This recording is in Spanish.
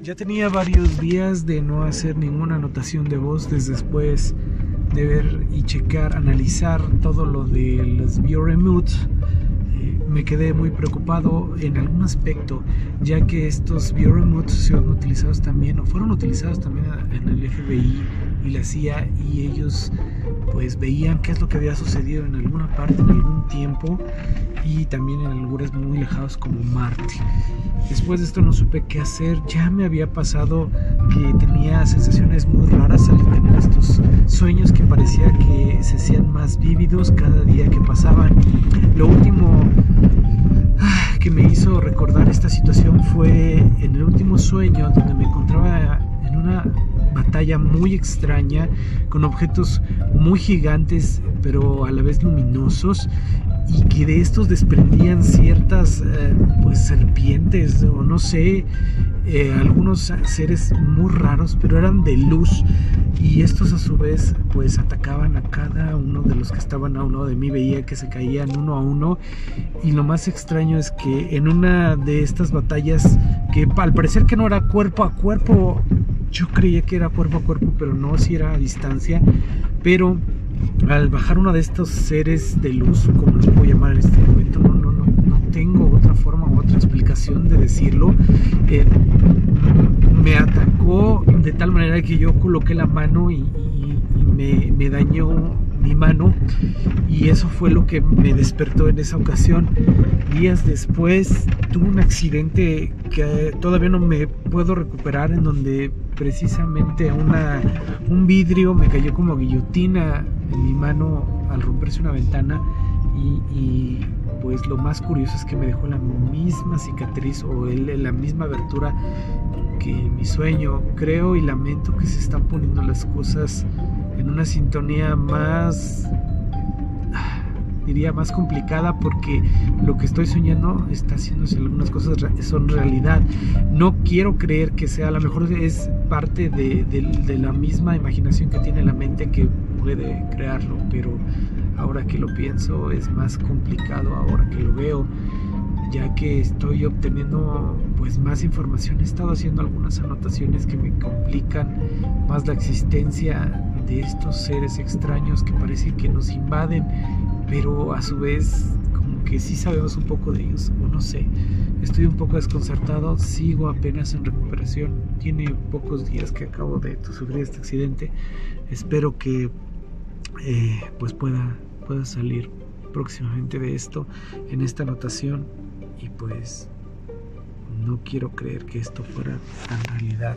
Ya tenía varios días de no hacer ninguna anotación de voz desde después de ver y checar, analizar todo lo de los bioremutes me quedé muy preocupado en algún aspecto, ya que estos bioremotes son utilizados también, o fueron utilizados también en el FBI y la CIA, y ellos pues veían qué es lo que había sucedido en alguna parte, en algún tiempo, y también en lugares muy lejanos como Marte. Después de esto no supe qué hacer, ya me había pasado que tenía sensaciones muy raras al tener estos sueños que parecía que se hacían más vívidos cada día que pasaban. Lo último que me hizo recordar esta situación fue en el último sueño donde me encontraba en una batalla muy extraña con objetos muy gigantes pero a la vez luminosos y que de estos desprendían ciertas eh, pues serpientes o no sé eh, algunos seres muy raros pero eran de luz. Y estos a su vez pues atacaban a cada uno de los que estaban a uno de mí. Veía que se caían uno a uno. Y lo más extraño es que en una de estas batallas que al parecer que no era cuerpo a cuerpo yo creía que era cuerpo a cuerpo pero no si era a distancia. Pero al bajar uno de estos seres de luz como los puedo llamar en este momento no no no tengo otra forma u otra explicación de decirlo eh, me atacó de tal manera que yo coloqué la mano y, me, dañó mi mano y eso fue lo que me despertó en esa ocasión. Días después tuve un accidente que todavía no me puedo recuperar en donde precisamente una, un vidrio me cayó como guillotina en mi mano al romperse una ventana y, pues lo más curioso es que me dejó la misma cicatriz o la misma abertura que mi sueño. Creo y lamento que se están poniendo las cosas en una sintonía más diría más complicada porque lo que estoy soñando está haciéndose algunas cosas son realidad. No quiero creer que sea, a lo mejor es parte de, de la misma imaginación que tiene la mente que puede crearlo, pero ahora que lo pienso es más complicado, ahora que lo veo ya que estoy obteniendo pues más información. He estado haciendo algunas anotaciones que me complican más la existencia de estos seres extraños que parece que nos invaden pero a su vez como que sí sabemos un poco de ellos o no sé. Estoy un poco desconcertado sigo apenas en recuperación. Tiene pocos días que acabo de sufrir este accidente. Espero que eh, pues pueda pueda salir próximamente de esto en esta anotación. Y pues no quiero creer que esto fuera tan realidad